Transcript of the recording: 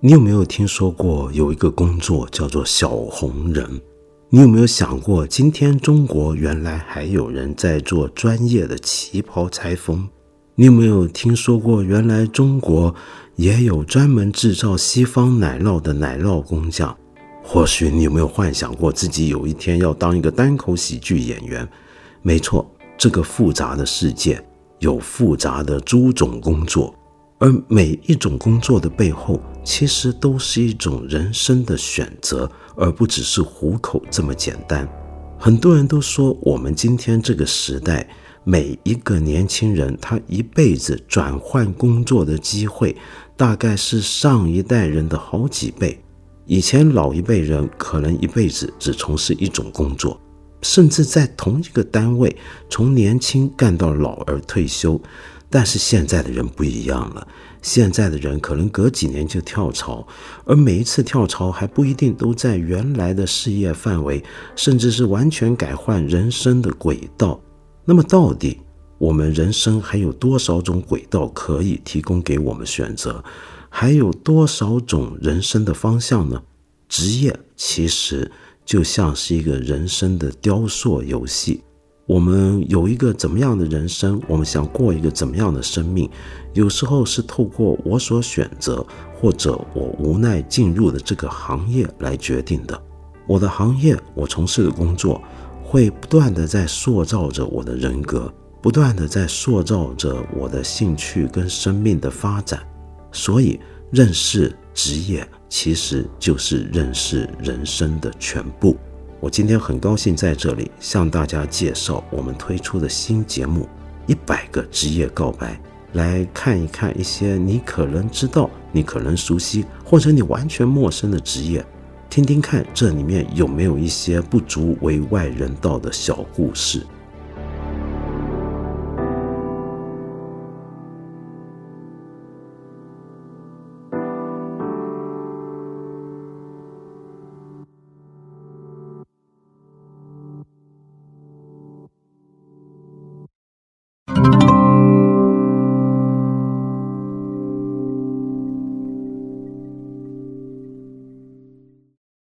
你有没有听说过有一个工作叫做小红人？你有没有想过，今天中国原来还有人在做专业的旗袍裁缝？你有没有听说过，原来中国也有专门制造西方奶酪的奶酪工匠？或许你有没有幻想过自己有一天要当一个单口喜剧演员？没错，这个复杂的世界有复杂的诸种工作。而每一种工作的背后，其实都是一种人生的选择，而不只是糊口这么简单。很多人都说，我们今天这个时代，每一个年轻人他一辈子转换工作的机会，大概是上一代人的好几倍。以前老一辈人可能一辈子只从事一种工作，甚至在同一个单位，从年轻干到老而退休。但是现在的人不一样了，现在的人可能隔几年就跳槽，而每一次跳槽还不一定都在原来的事业范围，甚至是完全改换人生的轨道。那么，到底我们人生还有多少种轨道可以提供给我们选择？还有多少种人生的方向呢？职业其实就像是一个人生的雕塑游戏。我们有一个怎么样的人生？我们想过一个怎么样的生命？有时候是透过我所选择，或者我无奈进入的这个行业来决定的。我的行业，我从事的工作，会不断的在塑造着我的人格，不断的在塑造着我的兴趣跟生命的发展。所以，认识职业，其实就是认识人生的全部。我今天很高兴在这里向大家介绍我们推出的新节目《一百个职业告白》，来看一看一些你可能知道、你可能熟悉，或者你完全陌生的职业，听听看这里面有没有一些不足为外人道的小故事。